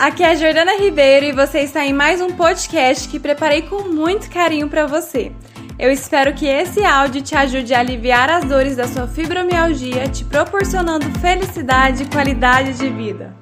aqui é a Jordana Ribeiro e você está em mais um podcast que preparei com muito carinho para você. Eu espero que esse áudio te ajude a aliviar as dores da sua fibromialgia, te proporcionando felicidade e qualidade de vida.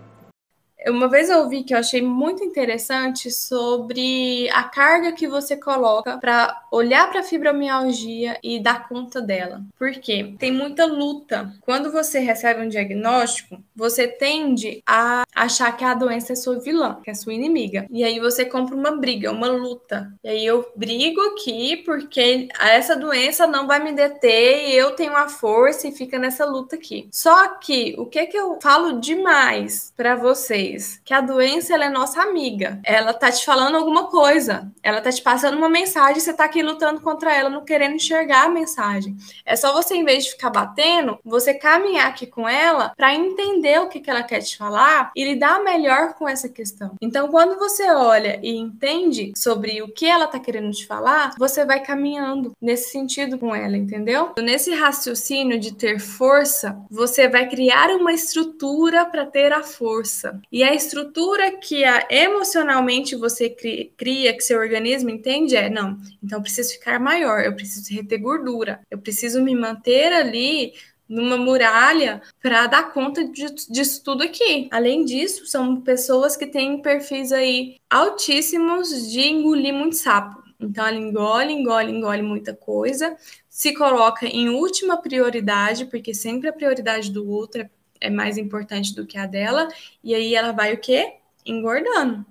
Uma vez eu ouvi que eu achei muito interessante sobre a carga que você coloca para olhar para a fibromialgia e dar conta dela. Por quê? Tem muita luta. Quando você recebe um diagnóstico, você tende a achar que a doença é sua vilã, que é sua inimiga. E aí você compra uma briga, uma luta. E aí eu brigo aqui porque essa doença não vai me deter e eu tenho a força e fica nessa luta aqui. Só que o que que eu falo demais para vocês que a doença ela é nossa amiga. Ela tá te falando alguma coisa. Ela tá te passando uma mensagem, você tá aqui lutando contra ela, não querendo enxergar a mensagem. É só você, em vez de ficar batendo, você caminhar aqui com ela para entender o que, que ela quer te falar e lidar melhor com essa questão. Então, quando você olha e entende sobre o que ela tá querendo te falar, você vai caminhando nesse sentido com ela, entendeu? Nesse raciocínio de ter força, você vai criar uma estrutura para ter a força. E a estrutura que a, emocionalmente você cria, que seu organismo entende, é: não, então eu preciso ficar maior, eu preciso reter gordura, eu preciso me manter ali numa muralha para dar conta de, disso tudo aqui. Além disso, são pessoas que têm perfis aí altíssimos de engolir muito sapo. Então ela engole, engole, engole muita coisa, se coloca em última prioridade, porque sempre a prioridade do outro é é mais importante do que a dela, e aí ela vai o quê? Engordando.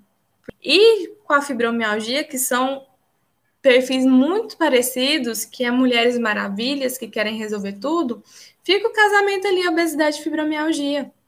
E com a fibromialgia, que são perfis muito parecidos, que é mulheres maravilhas que querem resolver tudo, fica o casamento ali, obesidade e fibromialgia.